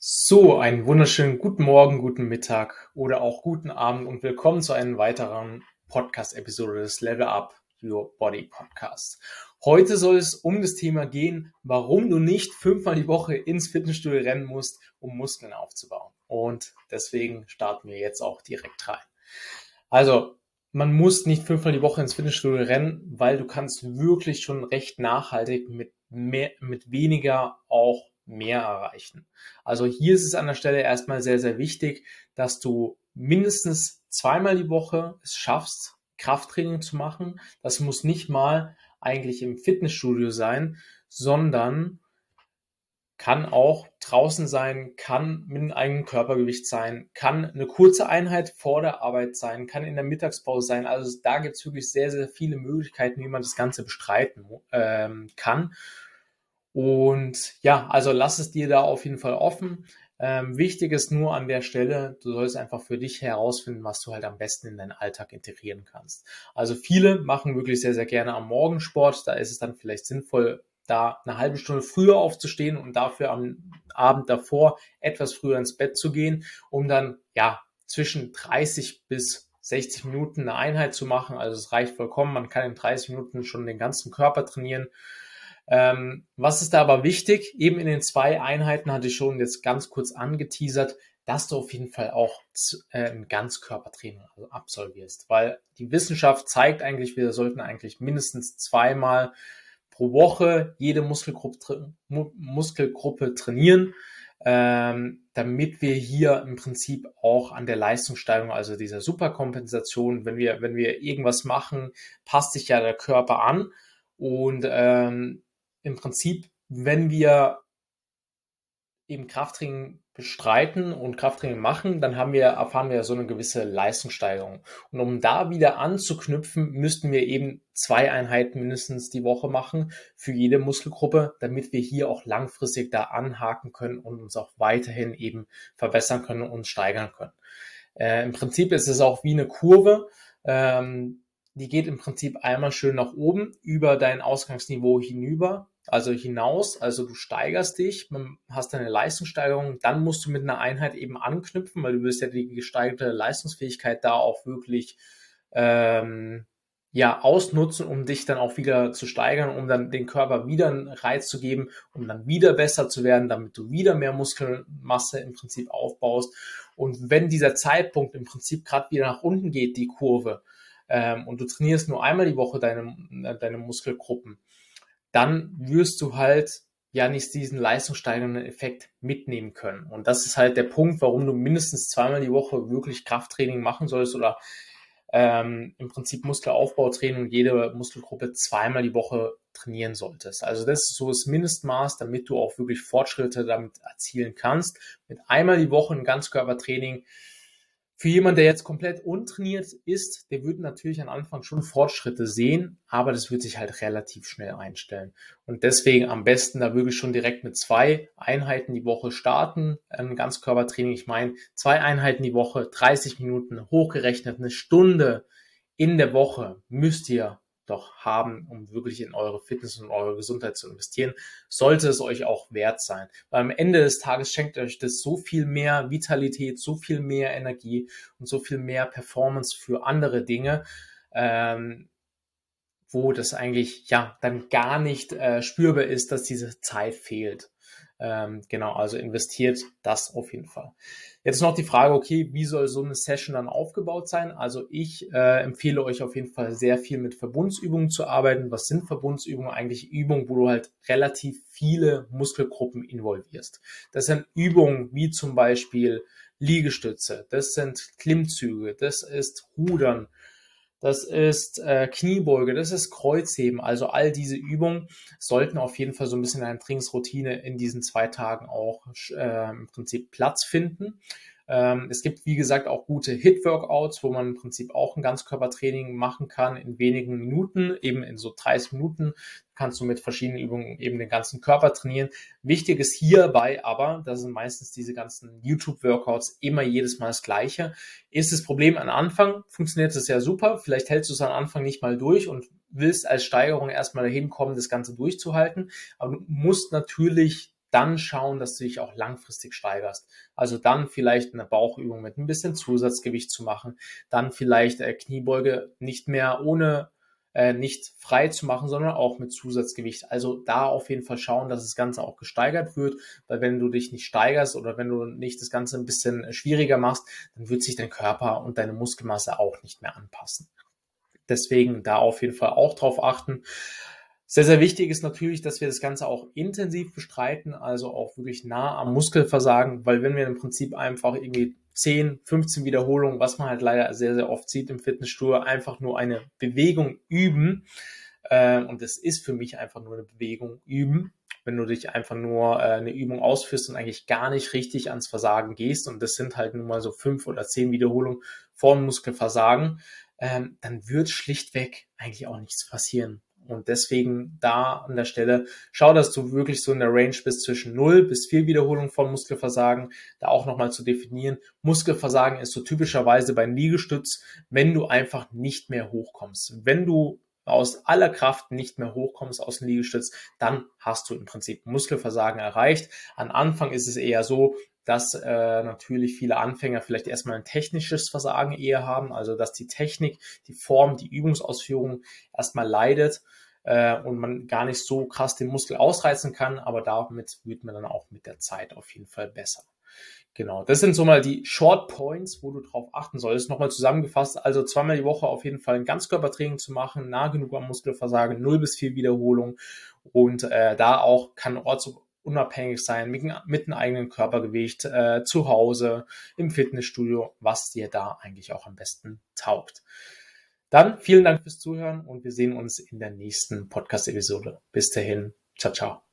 So, einen wunderschönen guten Morgen, guten Mittag oder auch guten Abend und willkommen zu einer weiteren Podcast-Episode des Level Up Your Body Podcast. Heute soll es um das Thema gehen, warum du nicht fünfmal die Woche ins Fitnessstudio rennen musst, um Muskeln aufzubauen. Und deswegen starten wir jetzt auch direkt rein. Also, man muss nicht fünfmal die Woche ins Fitnessstudio rennen, weil du kannst wirklich schon recht nachhaltig mit mehr, mit weniger auch mehr erreichen. Also hier ist es an der Stelle erstmal sehr, sehr wichtig, dass du mindestens zweimal die Woche es schaffst, Krafttraining zu machen. Das muss nicht mal eigentlich im Fitnessstudio sein, sondern kann auch draußen sein, kann mit einem eigenen Körpergewicht sein, kann eine kurze Einheit vor der Arbeit sein, kann in der Mittagspause sein. Also da gibt es wirklich sehr, sehr viele Möglichkeiten, wie man das Ganze bestreiten ähm, kann. Und ja, also lass es dir da auf jeden Fall offen. Ähm, wichtig ist nur an der Stelle, du sollst einfach für dich herausfinden, was du halt am besten in deinen Alltag integrieren kannst. Also viele machen wirklich sehr, sehr gerne am Morgen Sport. Da ist es dann vielleicht sinnvoll, da eine halbe Stunde früher aufzustehen und dafür am Abend davor etwas früher ins Bett zu gehen, um dann ja zwischen 30 bis 60 Minuten eine Einheit zu machen. Also es reicht vollkommen. Man kann in 30 Minuten schon den ganzen Körper trainieren. Ähm, was ist da aber wichtig? Eben in den zwei Einheiten hatte ich schon jetzt ganz kurz angeteasert, dass du auf jeden Fall auch äh, ein Ganzkörpertraining absolvierst, weil die Wissenschaft zeigt eigentlich, wir sollten eigentlich mindestens zweimal pro Woche jede Muskelgruppe, Muskelgruppe trainieren, ähm, damit wir hier im Prinzip auch an der Leistungssteigerung, also dieser Superkompensation, wenn wir, wenn wir irgendwas machen, passt sich ja der Körper an und ähm, im Prinzip, wenn wir eben Krafttraining bestreiten und Krafttraining machen, dann haben wir, erfahren wir so eine gewisse Leistungssteigerung. Und um da wieder anzuknüpfen, müssten wir eben zwei Einheiten mindestens die Woche machen für jede Muskelgruppe, damit wir hier auch langfristig da anhaken können und uns auch weiterhin eben verbessern können und steigern können. Äh, Im Prinzip ist es auch wie eine Kurve. Ähm, die geht im Prinzip einmal schön nach oben über dein Ausgangsniveau hinüber, also hinaus. Also du steigerst dich, hast eine Leistungssteigerung, dann musst du mit einer Einheit eben anknüpfen, weil du wirst ja die gesteigerte Leistungsfähigkeit da auch wirklich ähm, ja, ausnutzen, um dich dann auch wieder zu steigern, um dann den Körper wieder einen Reiz zu geben, um dann wieder besser zu werden, damit du wieder mehr Muskelmasse im Prinzip aufbaust. Und wenn dieser Zeitpunkt im Prinzip gerade wieder nach unten geht, die Kurve, ähm, und du trainierst nur einmal die Woche deine, äh, deine Muskelgruppen, dann wirst du halt ja nicht diesen leistungssteigernden Effekt mitnehmen können. Und das ist halt der Punkt, warum du mindestens zweimal die Woche wirklich Krafttraining machen sollst oder ähm, im Prinzip Muskelaufbautraining und jede Muskelgruppe zweimal die Woche trainieren solltest. Also das ist so das Mindestmaß, damit du auch wirklich Fortschritte damit erzielen kannst. Mit einmal die Woche ein Ganzkörpertraining für jemanden, der jetzt komplett untrainiert ist, der wird natürlich am Anfang schon Fortschritte sehen, aber das wird sich halt relativ schnell einstellen. Und deswegen am besten da wirklich schon direkt mit zwei Einheiten die Woche starten. Ein Ganzkörpertraining, ich meine, zwei Einheiten die Woche, 30 Minuten, hochgerechnet, eine Stunde in der Woche müsst ihr doch haben, um wirklich in eure Fitness und eure Gesundheit zu investieren, sollte es euch auch wert sein. Weil am Ende des Tages schenkt euch das so viel mehr Vitalität, so viel mehr Energie und so viel mehr Performance für andere Dinge, ähm, wo das eigentlich ja dann gar nicht äh, spürbar ist, dass diese Zeit fehlt. Ähm, genau, also investiert das auf jeden Fall. Jetzt noch die Frage, okay, wie soll so eine Session dann aufgebaut sein? Also ich äh, empfehle euch auf jeden Fall sehr viel mit Verbundsübungen zu arbeiten. Was sind Verbundsübungen? Eigentlich Übungen, wo du halt relativ viele Muskelgruppen involvierst. Das sind Übungen wie zum Beispiel Liegestütze, das sind Klimmzüge, das ist Rudern, das ist äh, Kniebeuge, das ist Kreuzheben. Also all diese Übungen sollten auf jeden Fall so ein bisschen eine Trainingsroutine in diesen zwei Tagen auch äh, im Prinzip Platz finden. Ähm, es gibt, wie gesagt, auch gute Hit-Workouts, wo man im Prinzip auch ein Ganzkörpertraining machen kann in wenigen Minuten, eben in so 30 Minuten kannst du mit verschiedenen Übungen eben den ganzen Körper trainieren. Wichtig ist hierbei aber, das sind meistens diese ganzen YouTube-Workouts immer jedes Mal das Gleiche. Ist das Problem am Anfang, funktioniert es ja super. Vielleicht hältst du es am Anfang nicht mal durch und willst als Steigerung erstmal dahin kommen, das Ganze durchzuhalten. Aber du musst natürlich dann schauen, dass du dich auch langfristig steigerst. Also dann vielleicht eine Bauchübung mit ein bisschen Zusatzgewicht zu machen, dann vielleicht äh, Kniebeuge nicht mehr ohne äh, nicht frei zu machen, sondern auch mit Zusatzgewicht. Also da auf jeden Fall schauen, dass das Ganze auch gesteigert wird, weil wenn du dich nicht steigerst oder wenn du nicht das Ganze ein bisschen schwieriger machst, dann wird sich dein Körper und deine Muskelmasse auch nicht mehr anpassen. Deswegen da auf jeden Fall auch drauf achten. Sehr, sehr wichtig ist natürlich, dass wir das Ganze auch intensiv bestreiten, also auch wirklich nah am Muskelversagen, weil wenn wir im Prinzip einfach irgendwie 10, 15 Wiederholungen, was man halt leider sehr, sehr oft sieht im Fitnessstudio, einfach nur eine Bewegung üben. Äh, und das ist für mich einfach nur eine Bewegung üben. Wenn du dich einfach nur äh, eine Übung ausführst und eigentlich gar nicht richtig ans Versagen gehst, und das sind halt nun mal so fünf oder zehn Wiederholungen dem Muskelversagen, ähm, dann wird schlichtweg eigentlich auch nichts passieren. Und deswegen da an der Stelle schau, dass du wirklich so in der Range bist zwischen 0 bis 4 Wiederholungen von Muskelversagen. Da auch nochmal zu definieren. Muskelversagen ist so typischerweise beim Liegestütz, wenn du einfach nicht mehr hochkommst. Wenn du aus aller Kraft nicht mehr hochkommst aus dem Liegestütz, dann hast du im Prinzip Muskelversagen erreicht. Am Anfang ist es eher so, dass äh, natürlich viele Anfänger vielleicht erstmal ein technisches Versagen eher haben, also dass die Technik, die Form, die Übungsausführung erstmal leidet äh, und man gar nicht so krass den Muskel ausreizen kann, aber damit wird man dann auch mit der Zeit auf jeden Fall besser. Genau, das sind so mal die Short Points, wo du drauf achten solltest. Nochmal zusammengefasst, also zweimal die Woche auf jeden Fall ein Ganzkörpertraining zu machen, nah genug am Muskelversagen, 0 bis 4 Wiederholungen und äh, da auch kann ortsunabhängig sein, mit, mit einem eigenen Körpergewicht, äh, zu Hause, im Fitnessstudio, was dir da eigentlich auch am besten taugt. Dann vielen Dank fürs Zuhören und wir sehen uns in der nächsten Podcast-Episode. Bis dahin, ciao, ciao.